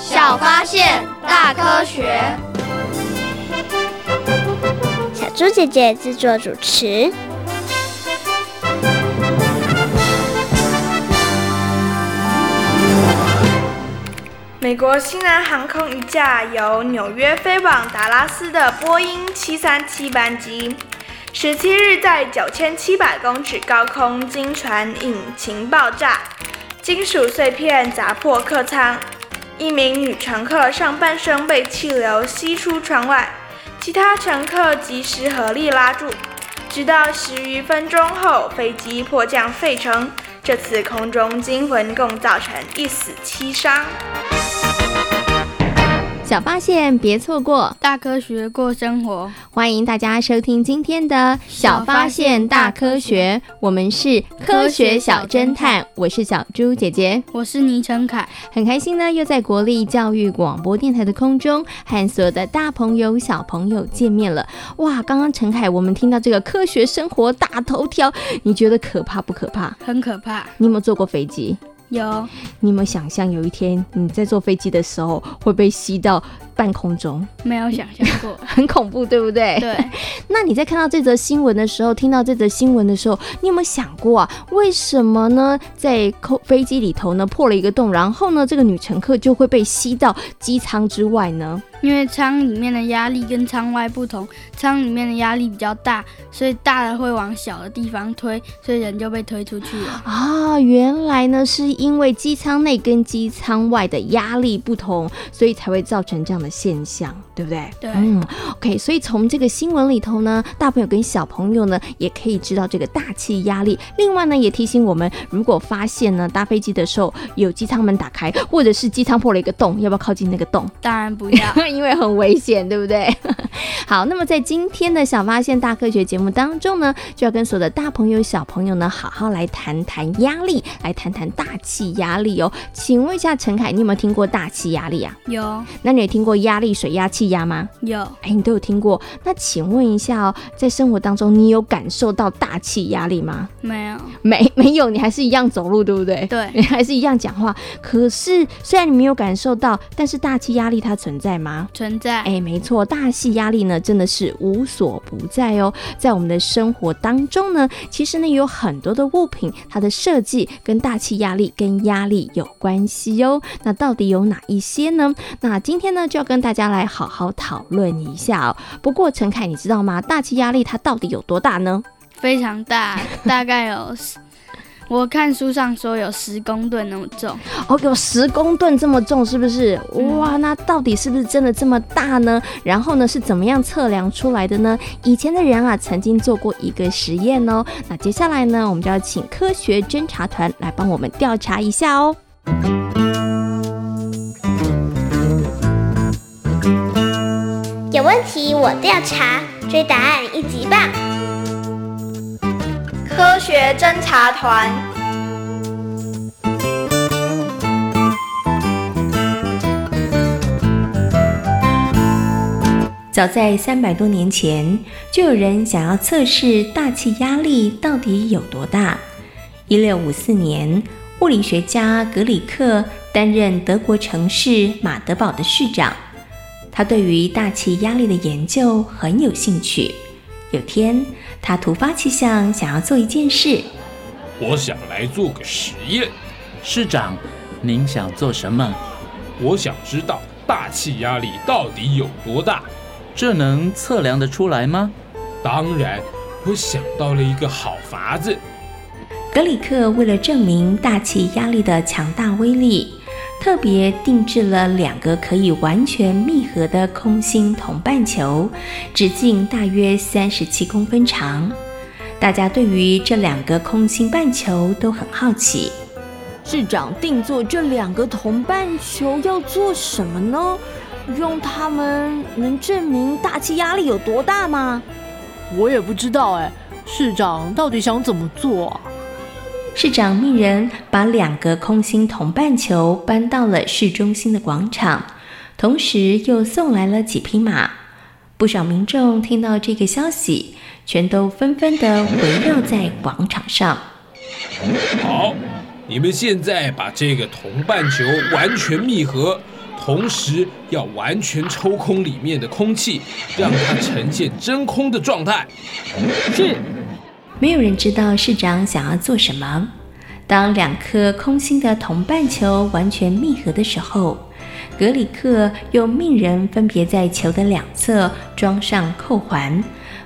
小发现，大科学。小猪姐姐制作主持。美国西南航空一架由纽约飞往达拉斯的波音七三七班机。十七日，在九千七百公尺高空经传引擎爆炸，金属碎片砸破客舱，一名女乘客上半身被气流吸出窗外，其他乘客及时合力拉住，直到十余分钟后，飞机迫降费城。这次空中惊魂共造成一死七伤。小发现，别错过；大科学，过生活。欢迎大家收听今天的《小发现大科学》，我们是科学小侦探。我是小猪姐姐，我是倪晨凯。很开心呢，又在国立教育广播电台的空中和所有的大朋友、小朋友见面了。哇，刚刚陈凯，我们听到这个科学生活大头条，你觉得可怕不可怕？很可怕。你有没有坐过飞机？有，你有没有想象有一天你在坐飞机的时候会被吸到半空中？没有想象过，很恐怖，对不对？对。那你在看到这则新闻的时候，听到这则新闻的时候，你有没有想过啊？为什么呢？在空飞机里头呢破了一个洞，然后呢这个女乘客就会被吸到机舱之外呢？因为舱里面的压力跟舱外不同，舱里面的压力比较大，所以大的会往小的地方推，所以人就被推出去了。啊，原来呢是因为机舱内跟机舱外的压力不同，所以才会造成这样的现象，对不对？对。嗯，OK，所以从这个新闻里头呢，大朋友跟小朋友呢也可以知道这个大气压力。另外呢，也提醒我们，如果发现呢搭飞机的时候有机舱门打开，或者是机舱破了一个洞，要不要靠近那个洞？当然不要。因为很危险，对不对？好，那么在今天的小发现大科学节目当中呢，就要跟所有的大朋友、小朋友呢，好好来谈谈压力，来谈谈大气压力哦。请问一下陈凯，你有没有听过大气压力啊？有。那你有听过压力、水压、气压吗？有。哎，你都有听过。那请问一下哦，在生活当中，你有感受到大气压力吗？没有。没 没有，你还是一样走路，对不对？对。你还是一样讲话。可是虽然你没有感受到，但是大气压力它存在吗？存在。哎，没错，大气压力呢真的是无所不在哦。在我们的生活当中呢，其实呢有很多的物品，它的设计跟大气压力跟压力有关系哦。那到底有哪一些呢？那今天呢就要跟大家来好好讨论一下哦。不过陈凯，你知道吗？大气压力它到底有多大呢？非常大，大概有。我看书上说有十公吨那么重哦，有十公吨这么重，是不是？哇，那到底是不是真的这么大呢？然后呢，是怎么样测量出来的呢？以前的人啊，曾经做过一个实验哦。那接下来呢，我们就要请科学侦查团来帮我们调查一下哦。有问题我调查，追答案一级棒。科学侦察团。早在三百多年前，就有人想要测试大气压力到底有多大。一六五四年，物理学家格里克担任德国城市马德堡的市长，他对于大气压力的研究很有兴趣。有天，他突发奇想，想要做一件事。我想来做个实验。市长，您想做什么？我想知道大气压力到底有多大。这能测量得出来吗？当然，我想到了一个好法子。格里克为了证明大气压力的强大威力，特别定制了两个可以完全密合的空心铜半球，直径大约三十七公分长。大家对于这两个空心半球都很好奇。市长定做这两个铜半球要做什么呢？用它们能证明大气压力有多大吗？我也不知道哎，市长到底想怎么做啊？市长命人把两个空心铜半球搬到了市中心的广场，同时又送来了几匹马。不少民众听到这个消息，全都纷纷地围绕在广场上。好，你们现在把这个铜半球完全密合。同时要完全抽空里面的空气，让它呈现真空的状态。是，没有人知道市长想要做什么。当两颗空心的铜半球完全密合的时候，格里克又命人分别在球的两侧装上扣环，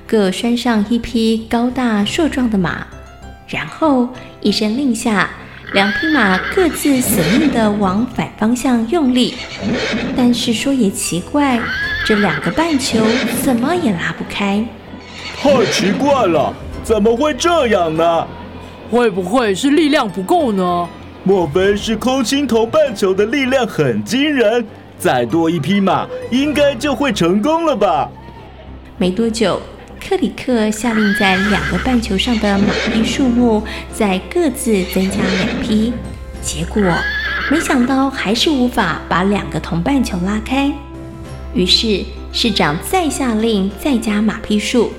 各拴上一匹高大硕壮的马，然后一声令下。两匹马各自死命地往反方向用力，但是说也奇怪，这两个半球怎么也拉不开。太奇怪了，怎么会这样呢？会不会是力量不够呢？莫非是空心铜半球的力量很惊人？再多一匹马，应该就会成功了吧？没多久。克里克下令，在两个半球上的马匹数目再各自增加两匹，结果没想到还是无法把两个同半球拉开。于是市长再下令，再加马匹数，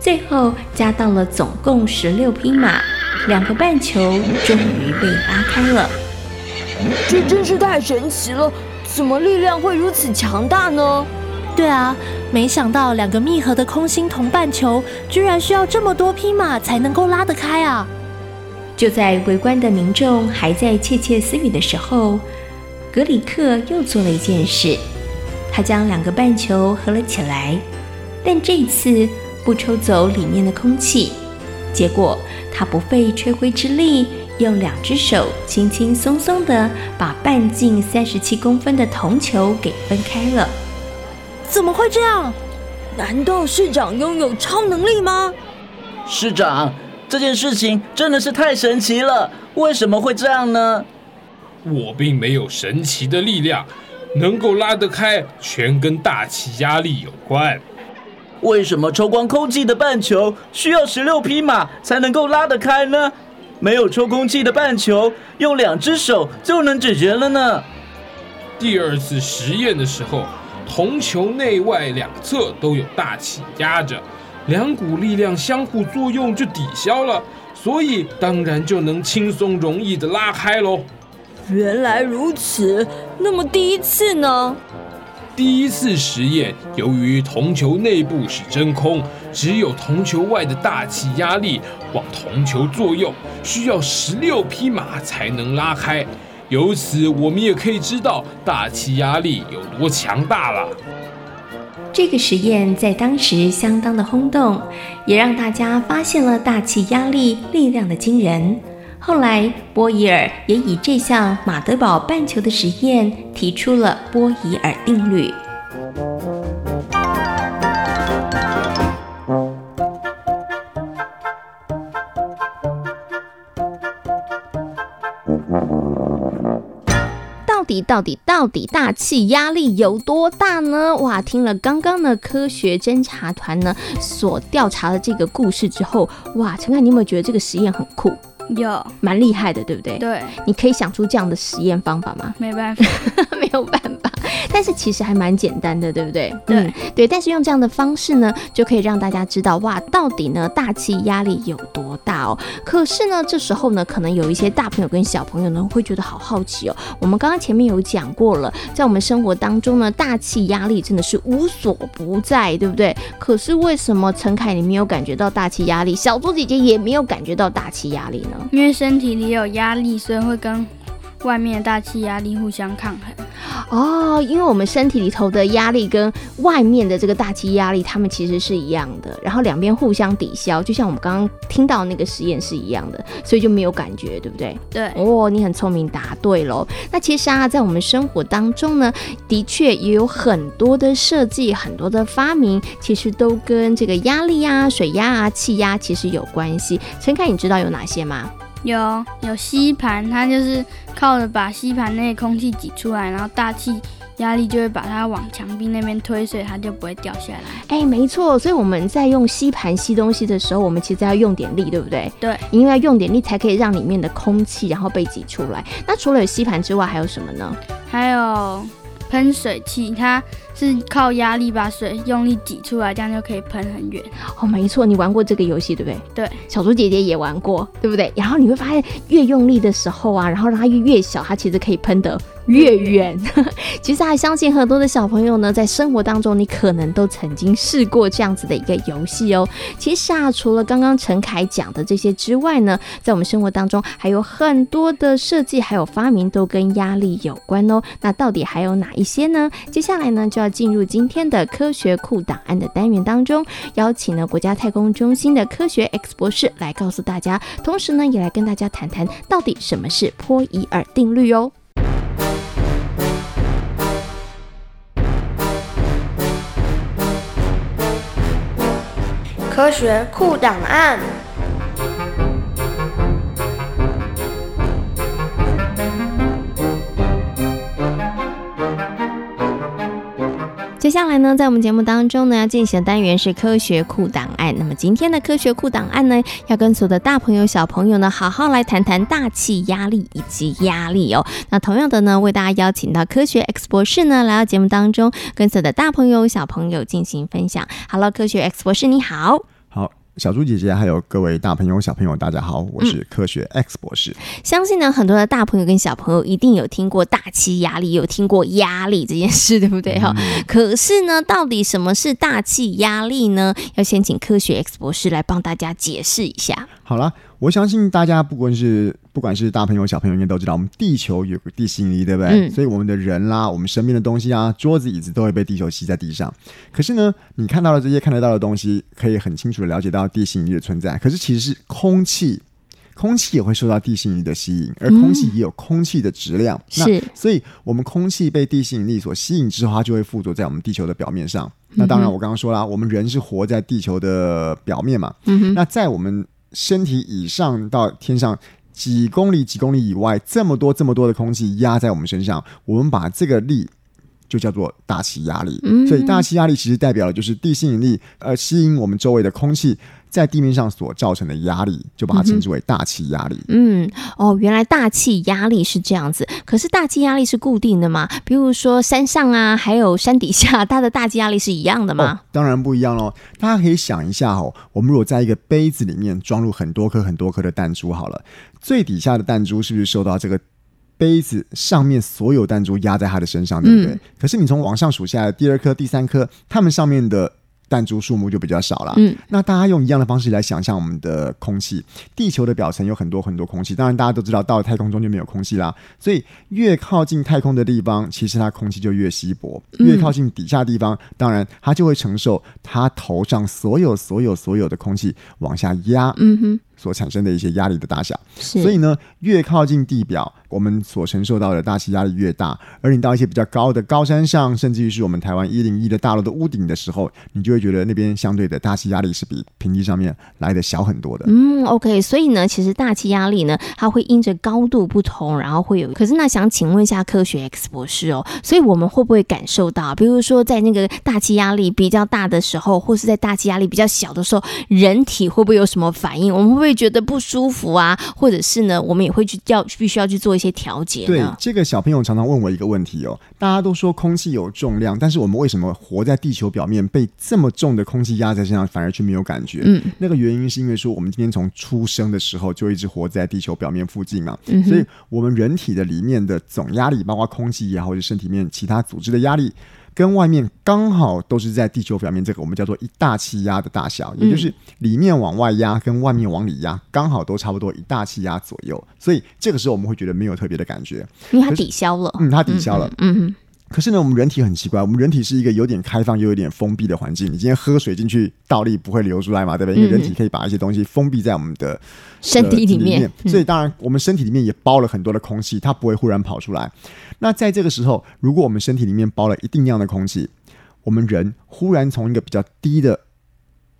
最后加到了总共十六匹马，两个半球终于被拉开了。这真是太神奇了！怎么力量会如此强大呢？对啊，没想到两个密合的空心铜半球，居然需要这么多匹马才能够拉得开啊！就在围观的民众还在窃窃私语的时候，格里克又做了一件事，他将两个半球合了起来，但这次不抽走里面的空气，结果他不费吹灰之力，用两只手轻轻松松地把半径三十七公分的铜球给分开了。怎么会这样？难道市长拥有超能力吗？市长，这件事情真的是太神奇了，为什么会这样呢？我并没有神奇的力量，能够拉得开，全跟大气压力有关。为什么抽光空气的半球需要十六匹马才能够拉得开呢？没有抽空气的半球，用两只手就能解决了呢？第二次实验的时候。铜球内外两侧都有大气压着，两股力量相互作用就抵消了，所以当然就能轻松容易的拉开喽。原来如此，那么第一次呢？第一次实验，由于铜球内部是真空，只有铜球外的大气压力往铜球作用，需要十六匹马才能拉开。由此，我们也可以知道大气压力有多强大了。这个实验在当时相当的轰动，也让大家发现了大气压力力量的惊人。后来，波伊尔也以这项马德堡半球的实验提出了波伊尔定律。到底到底到底大气压力有多大呢？哇，听了刚刚的科学侦察团呢所调查的这个故事之后，哇，陈凯，你有没有觉得这个实验很酷？有，蛮厉害的，对不对？对，你可以想出这样的实验方法吗？没办法，没有办法。但是其实还蛮简单的，对不对？对、嗯、对。但是用这样的方式呢，就可以让大家知道哇，到底呢大气压力有多大哦。可是呢，这时候呢，可能有一些大朋友跟小朋友呢会觉得好好奇哦。我们刚刚前面有讲过了，在我们生活当中呢，大气压力真的是无所不在，对不对？可是为什么陈凯你没有感觉到大气压力，小猪姐姐也没有感觉到大气压力呢？因为身体里有压力，所以会跟外面的大气压力互相抗衡。哦，因为我们身体里头的压力跟外面的这个大气压力，它们其实是一样的，然后两边互相抵消，就像我们刚刚听到那个实验是一样的，所以就没有感觉，对不对？对。哦，你很聪明，答对喽。那其实啊，在我们生活当中呢，的确也有很多的设计，很多的发明，其实都跟这个压力啊、水压啊、气压其实有关系。陈凯，你知道有哪些吗？有有吸盘，它就是靠着把吸盘内空气挤出来，然后大气压力就会把它往墙壁那边推，所以它就不会掉下来。哎，没错，所以我们在用吸盘吸东西的时候，我们其实要用点力，对不对？对，因为要用点力才可以让里面的空气然后被挤出来。那除了有吸盘之外，还有什么呢？还有喷水器，它是靠压力把水用力挤出来，这样就可以喷很远。哦，没错，你玩过这个游戏对不对？对，小猪姐姐也玩过，对不对？然后你会发现，越用力的时候啊，然后让它越越小，它其实可以喷得越远。其实还相信很多的小朋友呢，在生活当中，你可能都曾经试过这样子的一个游戏哦。其实啊，除了刚刚陈凯讲的这些之外呢，在我们生活当中还有很多的设计还有发明都跟压力有关哦。那到底还有哪一些呢？接下来呢，就要进入今天的科学库档案的单元当中，邀请了国家太空中心的科学 X 博士来告诉大家，同时呢，也来跟大家谈谈到底什么是波伊尔定律哦。科学库档案。接下来呢，在我们节目当中呢，要进行的单元是科学库档案。那么今天的科学库档案呢，要跟所有的大朋友、小朋友呢，好好来谈谈大气压力以及压力哦。那同样的呢，为大家邀请到科学 X 博士呢，来到节目当中，跟所有的大朋友、小朋友进行分享。Hello，科学 X 博士，你好。好。小猪姐姐，还有各位大朋友、小朋友，大家好，我是科学 X 博士。嗯、相信呢，很多的大朋友跟小朋友一定有听过大气压力，有听过压力这件事，对不对？哈、嗯，可是呢，到底什么是大气压力呢？要先请科学 X 博士来帮大家解释一下。好了。我相信大家不管是不管是大朋友小朋友，应该都知道，我们地球有个地心引力，对不对？嗯。所以我们的人啦，我们身边的东西啊，桌子椅子都会被地球吸在地上。可是呢，你看到的这些看得到的东西，可以很清楚的了解到地心引力的存在。可是其实是空气，空气也会受到地心引力的吸引，而空气也有空气的质量。是、嗯。所以我们空气被地心引力所吸引之后，它就会附着在我们地球的表面上。那当然，我刚刚说了，我们人是活在地球的表面嘛。嗯哼。那在我们身体以上到天上几公里、几公里以外，这么多、这么多的空气压在我们身上，我们把这个力就叫做大气压力。嗯，所以大气压力其实代表的就是地心引力，呃，吸引我们周围的空气。在地面上所造成的压力，就把它称之为大气压力。嗯，哦，原来大气压力是这样子。可是大气压力是固定的吗？比如说山上啊，还有山底下，它的大气压力是一样的吗？哦，当然不一样喽。大家可以想一下哦，我们如果在一个杯子里面装入很多颗很多颗的弹珠，好了，最底下的弹珠是不是受到这个杯子上面所有弹珠压在它的身上，对不对？嗯。可是你从往上数下来，第二颗、第三颗，它们上面的。弹珠数目就比较少了。嗯，那大家用一样的方式来想象我们的空气，地球的表层有很多很多空气。当然，大家都知道，到了太空中就没有空气啦。所以，越靠近太空的地方，其实它空气就越稀薄；越靠近底下的地方，当然它就会承受它头上所有所有所有的空气往下压。嗯哼。所产生的一些压力的大小，所以呢，越靠近地表，我们所承受到的大气压力越大。而你到一些比较高的高山上，甚至于是我们台湾一零一的大楼的屋顶的时候，你就会觉得那边相对的大气压力是比平地上面来的小很多的。嗯，OK，所以呢，其实大气压力呢，它会因着高度不同，然后会有。可是那想请问一下科学 X 博士哦，所以我们会不会感受到，比如说在那个大气压力比较大的时候，或是在大气压力比较小的时候，人体会不会有什么反应？我们会不会？会觉得不舒服啊，或者是呢，我们也会去要必须要去做一些调节。对，这个小朋友常常问我一个问题哦，大家都说空气有重量，但是我们为什么活在地球表面，被这么重的空气压在身上，反而却没有感觉？嗯，那个原因是因为说，我们今天从出生的时候就一直活在地球表面附近嘛，嗯，所以我们人体的里面的总压力，包括空气也好，或者身体里面其他组织的压力。跟外面刚好都是在地球表面，这个我们叫做一大气压的大小，也就是里面往外压跟外面往里压刚好都差不多一大气压左右，所以这个时候我们会觉得没有特别的感觉，因为它抵消了，嗯，它抵消了，嗯嗯。可是呢，我们人体很奇怪，我们人体是一个有点开放又有点封闭的环境。你今天喝水进去，倒立不会流出来嘛，对不对？因为人体可以把一些东西封闭在我们的身体里面，所以当然我们身体里面也包了很多的空气，它不会忽然跑出来。那在这个时候，如果我们身体里面包了一定量的空气，我们人忽然从一个比较低的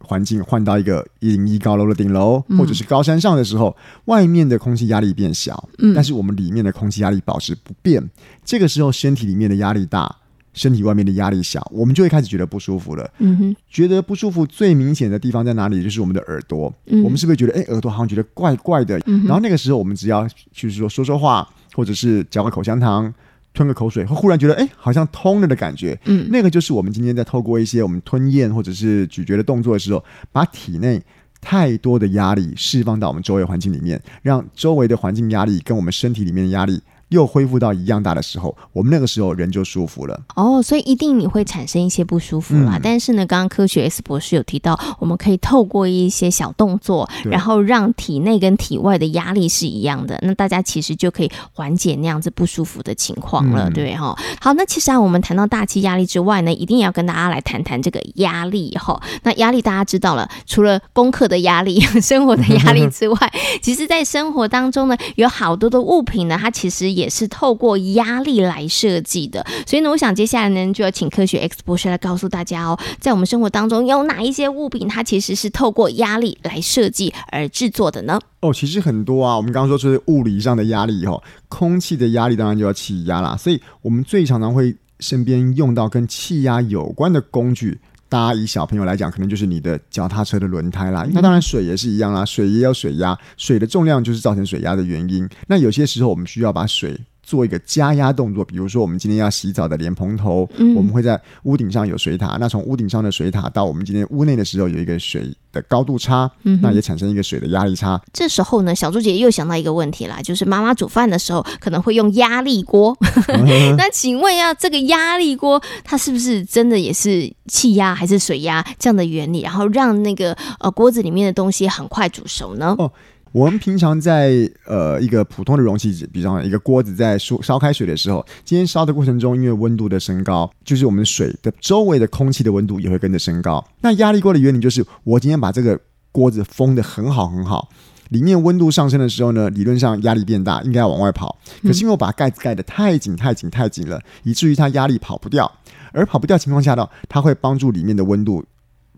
环境换到一个一零一高楼的顶楼，或者是高山上的时候，外面的空气压力变小，但是我们里面的空气压力保持不变。这个时候，身体里面的压力大，身体外面的压力小，我们就会开始觉得不舒服了。嗯哼，觉得不舒服最明显的地方在哪里？就是我们的耳朵。我们是不是觉得，哎，耳朵好像觉得怪怪的？然后那个时候，我们只要就是说说说话，或者是嚼个口香糖。吞个口水，会忽然觉得哎，好像通了的感觉。嗯，那个就是我们今天在透过一些我们吞咽或者是咀嚼的动作的时候，把体内太多的压力释放到我们周围环境里面，让周围的环境压力跟我们身体里面的压力。又恢复到一样大的时候，我们那个时候人就舒服了。哦，所以一定你会产生一些不舒服啦。嗯、但是呢，刚刚科学 S 博士有提到，我们可以透过一些小动作，然后让体内跟体外的压力是一样的。那大家其实就可以缓解那样子不舒服的情况了，嗯、对哈。好，那其实啊，我们谈到大气压力之外呢，一定要跟大家来谈谈这个压力哈。那压力大家知道了，除了功课的压力、生活的压力之外，其实在生活当中呢，有好多的物品呢，它其实也也是透过压力来设计的，所以呢，我想接下来呢，就要请科学 X 博士来告诉大家哦，在我们生活当中有哪一些物品，它其实是透过压力来设计而制作的呢？哦，其实很多啊，我们刚刚说就是物理上的压力哦，空气的压力当然就要气压啦，所以我们最常常会身边用到跟气压有关的工具。大家以小朋友来讲，可能就是你的脚踏车的轮胎啦。那当然水也是一样啦，水也有水压，水的重量就是造成水压的原因。那有些时候我们需要把水做一个加压动作，比如说我们今天要洗澡的莲蓬头，嗯、我们会在屋顶上有水塔，那从屋顶上的水塔到我们今天屋内的时候有一个水的高度差，嗯、那也产生一个水的压力差。这时候呢，小猪姐又想到一个问题啦，就是妈妈煮饭的时候可能会用压力锅，嗯、那请问一下，这个压力锅它是不是真的也是气压还是水压这样的原理，然后让那个呃锅子里面的东西很快煮熟呢？哦我们平常在呃一个普通的容器，比方一个锅子在烧烧开水的时候，今天烧的过程中，因为温度的升高，就是我们水的周围的空气的温度也会跟着升高。那压力锅的原理就是，我今天把这个锅子封得很好很好，里面温度上升的时候呢，理论上压力变大，应该要往外跑。可是因为我把盖子盖得太紧太紧太紧了，以至于它压力跑不掉，而跑不掉情况下呢，它会帮助里面的温度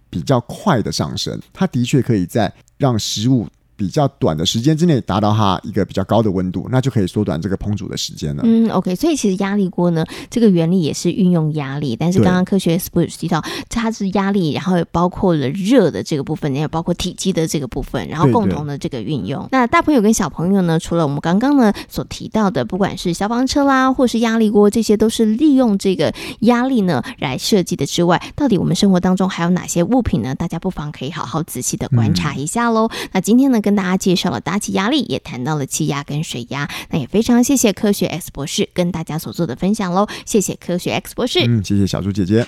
比较快的上升。它的确可以在让食物。比较短的时间之内达到它一个比较高的温度，那就可以缩短这个烹煮的时间了。嗯，OK，所以其实压力锅呢，这个原理也是运用压力，但是刚刚科学士提到它是压力，然后也包括了热的这个部分，也包括体积的这个部分，然后共同的这个运用。对对，那大朋友跟小朋友呢，除了我们刚刚呢所提到的，不管是消防车啦，或是压力锅，这些都是利用这个压力呢来设计的之外，到底我们生活当中还有哪些物品呢？大家不妨可以好好仔细的观察一下喽。嗯、那今天呢，跟跟大家介绍了大气压力，也谈到了气压跟水压。那也非常谢谢科学 X 博士跟大家所做的分享喽，谢谢科学 X 博士。嗯，谢谢小猪姐姐。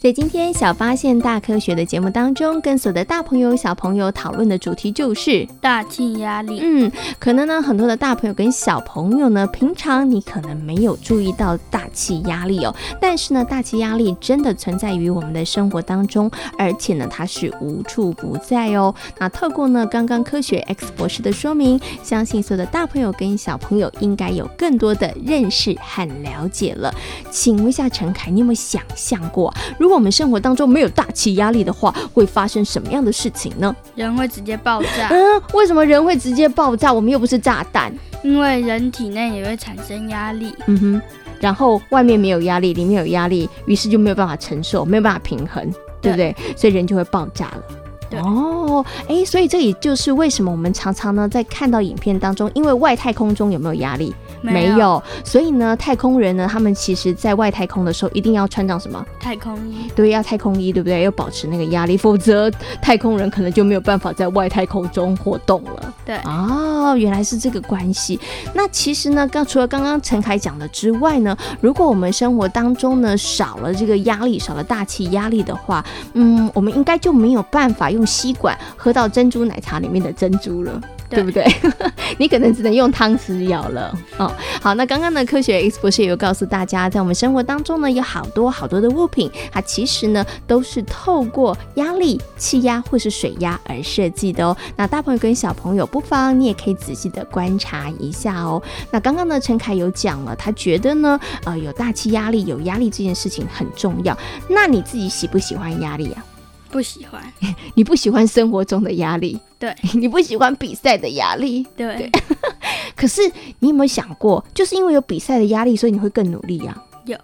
在今天小发现大科学的节目当中，跟所有的大朋友小朋友讨论的主题就是大气压力。嗯，可能呢很多的大朋友跟小朋友呢，平常你可能没有注意到大气压力哦，但是呢大气压力真的存在于我们的生活当中，而且呢它是无处不在哦。那透过呢刚刚科学 X 博士的说明，相信所有的大朋友跟小朋友应该有更多的认识和了解了。请问一下陈凯，你有没有想象过如如果我们生活当中没有大气压力的话，会发生什么样的事情呢？人会直接爆炸。嗯，为什么人会直接爆炸？我们又不是炸弹。因为人体内也会产生压力。嗯哼，然后外面没有压力，里面有压力，于是就没有办法承受，没有办法平衡，对不对？对，所以人就会爆炸了。对哦，哎，所以这也就是为什么我们常常呢在看到影片当中，因为外太空中有没有压力？没有，没有，所以呢，太空人呢，他们其实在外太空的时候，一定要穿上什么？太空衣。对，要太空衣，对不对？要保持那个压力，否则太空人可能就没有办法在外太空中活动了。对，哦，原来是这个关系。那其实呢，刚除了刚刚陈凯讲的之外呢，如果我们生活当中呢少了这个压力，少了大气压力的话，嗯，我们应该就没有办法用吸管喝到珍珠奶茶里面的珍珠了。对不对？你可能只能用汤匙舀了哦。好，那刚刚呢，科学 X 博士也有告诉大家，在我们生活当中呢，有好多好多的物品，它其实呢都是透过压力、气压或是水压而设计的哦。那大朋友跟小朋友不妨你也可以仔细的观察一下哦。那刚刚呢，陈凯有讲了，他觉得呢，呃，有大气压力、有压力这件事情很重要。那你自己喜不喜欢压力啊？不喜欢，你不喜欢生活中的压力，对，你不喜欢比赛的压力，对。对 可是你有没有想过，就是因为有比赛的压力，所以你会更努力呀？有，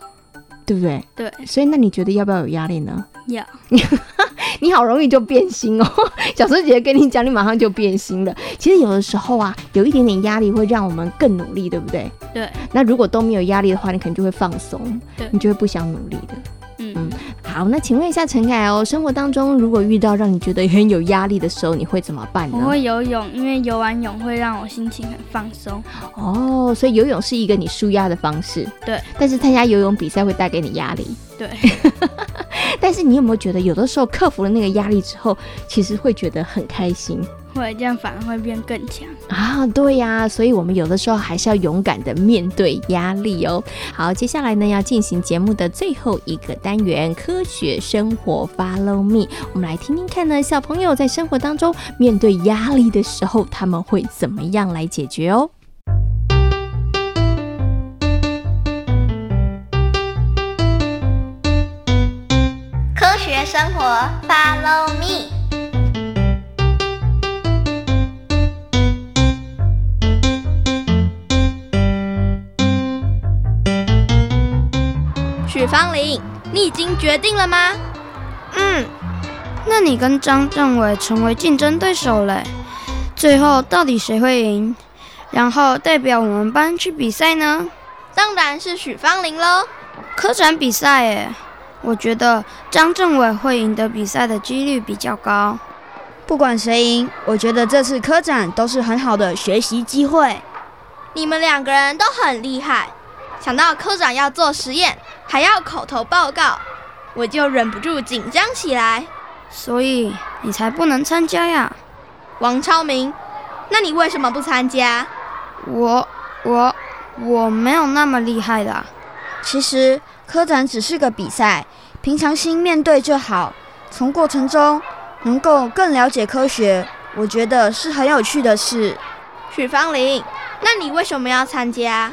对不对？对。所以那你觉得要不要有压力呢？要。你好容易就变心哦。小时候姐姐跟你讲，你马上就变心了。其实有的时候啊，有一点点压力会让我们更努力，对不对？对。那如果都没有压力的话，你可能就会放松，对，你就会不想努力的。嗯嗯，好，那请问一下陈凯哦，生活当中如果遇到让你觉得很有压力的时候，你会怎么办呢？我会游泳，因为游完泳会让我心情很放松。哦，所以游泳是一个你舒压的方式。对，但是参加游泳比赛会带给你压力。对，但是你有没有觉得有的时候克服了那个压力之后，其实会觉得很开心？会，这样反而会变更强啊！对呀、啊，所以我们有的时候还是要勇敢的面对压力哦。好，接下来呢，要进行节目的最后一个单元——科学生活，Follow me。我们来听听看呢，小朋友在生活当中面对压力的时候，他们会怎么样来解决哦？生活，Follow me。许芳玲，你已经决定了吗？嗯，那你跟张政委成为竞争对手嘞，最后到底谁会赢？然后代表我们班去比赛呢？当然是许芳玲喽。科展比赛诶，我觉得张政委会赢得比赛的几率比较高。不管谁赢，我觉得这次科展都是很好的学习机会。你们两个人都很厉害，想到科长要做实验。还要口头报告，我就忍不住紧张起来。所以你才不能参加呀，王超明。那你为什么不参加？我我我没有那么厉害的。其实科展只是个比赛，平常心面对就好。从过程中能够更了解科学，我觉得是很有趣的事。许芳玲，那你为什么要参加？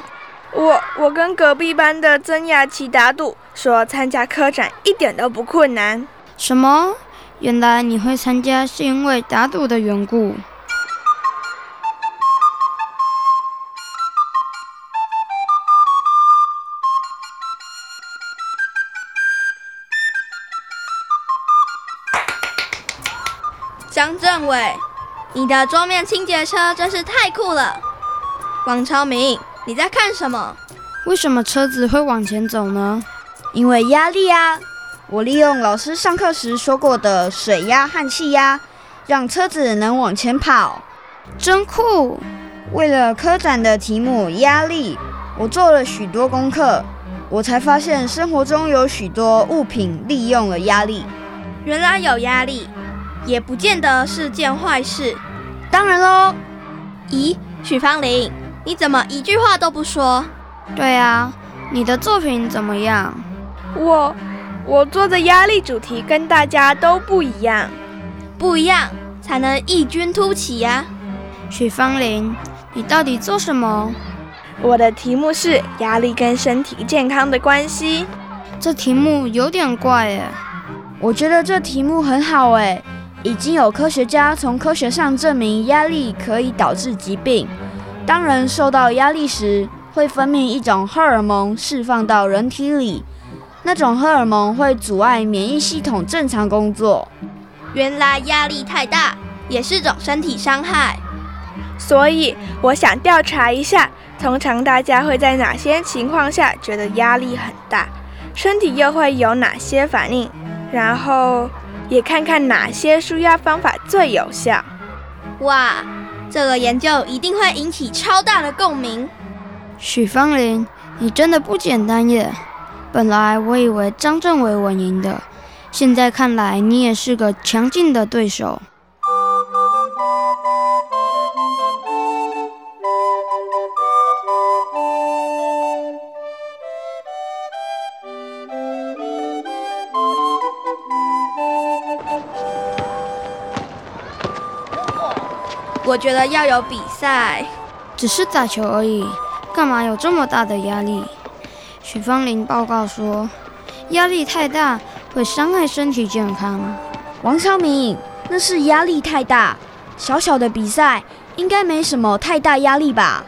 我我跟隔壁班的曾雅琪打赌，说参加科展一点都不困难。什么？原来你会参加是因为打赌的缘故。政委，你的桌面清洁车真是太酷了。王超明。你在看什么？为什么车子会往前走呢？因为压力啊！我利用老师上课时说过的水压和气压，让车子能往前跑。真酷！为了科展的题目压力，我做了许多功课，我才发现生活中有许多物品利用了压力。原来有压力，也不见得是件坏事。当然喽。咦，许芳玲。你怎么一句话都不说？对啊，你的作品怎么样？我我做的压力主题跟大家都不一样，不一样才能异军突起呀。许芳玲，你到底做什么？我的题目是压力跟身体健康的关系。这题目有点怪哎。我觉得这题目很好诶，已经有科学家从科学上证明压力可以导致疾病。当人受到压力时，会分泌一种荷尔蒙释放到人体里，那种荷尔蒙会阻碍免疫系统正常工作。原来压力太大也是种身体伤害，所以我想调查一下，通常大家会在哪些情况下觉得压力很大，身体又会有哪些反应，然后也看看哪些舒压方法最有效。哇！这个研究一定会引起超大的共鸣。许芳林，你真的不简单耶！本来我以为张政委稳赢的，现在看来你也是个强劲的对手。我觉得要有比赛，只是打球而已，干嘛有这么大的压力？许芳玲报告说，压力太大会伤害身体健康。王超明，那是压力太大，小小的比赛应该没什么太大压力吧？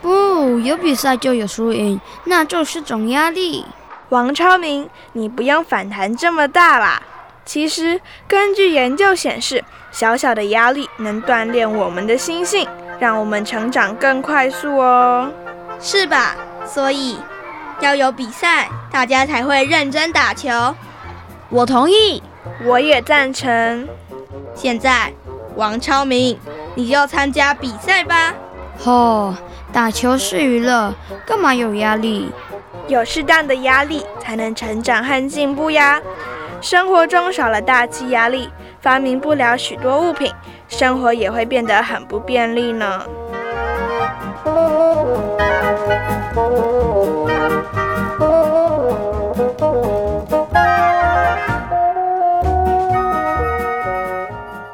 不，有比赛就有输赢，那就是种压力。王超明，你不用反弹这么大啦。其实，根据研究显示，小小的压力能锻炼我们的心性，让我们成长更快速哦，是吧？所以要有比赛，大家才会认真打球。我同意，我也赞成。现在，王超明，你就参加比赛吧。哦，打球是娱乐，干嘛有压力？有适当的压力，才能成长和进步呀。生活中少了大气压力，发明不了许多物品，生活也会变得很不便利呢。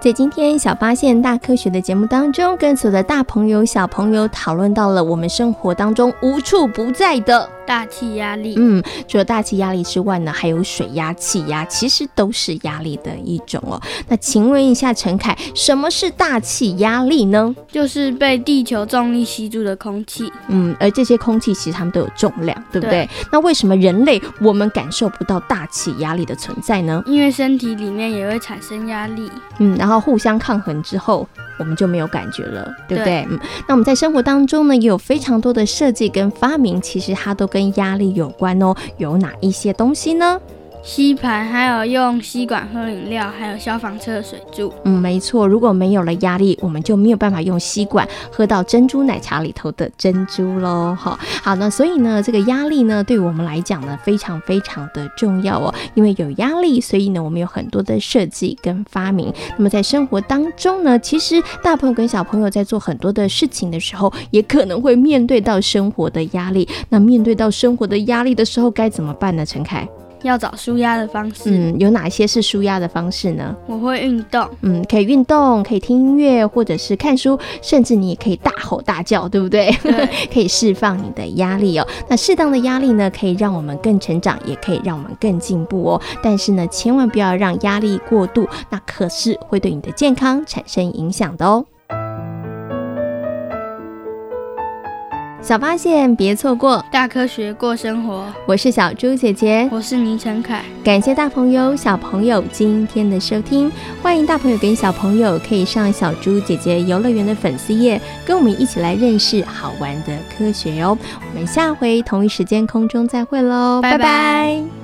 在今天小发现大科学的节目当中，跟所有的大朋友小朋友讨论到了我们生活当中无处不在的。大气压力，嗯，除了大气压力之外呢，还有水压、气压，其实都是压力的一种哦。那请问一下陈凯，什么是大气压力呢？就是被地球重力吸住的空气。嗯，而这些空气其实它们都有重量，对不对？对。那为什么人类我们感受不到大气压力的存在呢？因为身体里面也会产生压力。嗯，然后互相抗衡之后。我们就没有感觉了，对不对？对。嗯，那我们在生活当中呢，也有非常多的设计跟发明，其实它都跟压力有关哦。有哪一些东西呢？吸盘，还有用吸管喝饮料，还有消防车的水柱。嗯，没错。如果没有了压力，我们就没有办法用吸管喝到珍珠奶茶里头的珍珠喽。哈，好，那所以呢，这个压力呢，对我们来讲呢，非常非常的重要哦。因为有压力，所以呢，我们有很多的设计跟发明。那么在生活当中呢，其实大朋友跟小朋友在做很多的事情的时候，也可能会面对到生活的压力。那面对到生活的压力的时候，该怎么办呢？陈凯？要找舒压的方式，嗯，有哪些是舒压的方式呢？我会运动，嗯，可以运动，可以听音乐，或者是看书，甚至你也可以大吼大叫，对不对？对 可以释放你的压力哦。那适当的压力呢，可以让我们更成长，也可以让我们更进步哦。但是呢，千万不要让压力过度，那可是会对你的健康产生影响的哦。小发现，别错过大科学过生活。我是小猪姐姐，我是倪晨凯。感谢大朋友、小朋友今天的收听，欢迎大朋友跟小朋友可以上小猪姐姐游乐园的粉丝页，跟我们一起来认识好玩的科学哟。我们下回同一时间空中再会喽，拜拜。拜拜。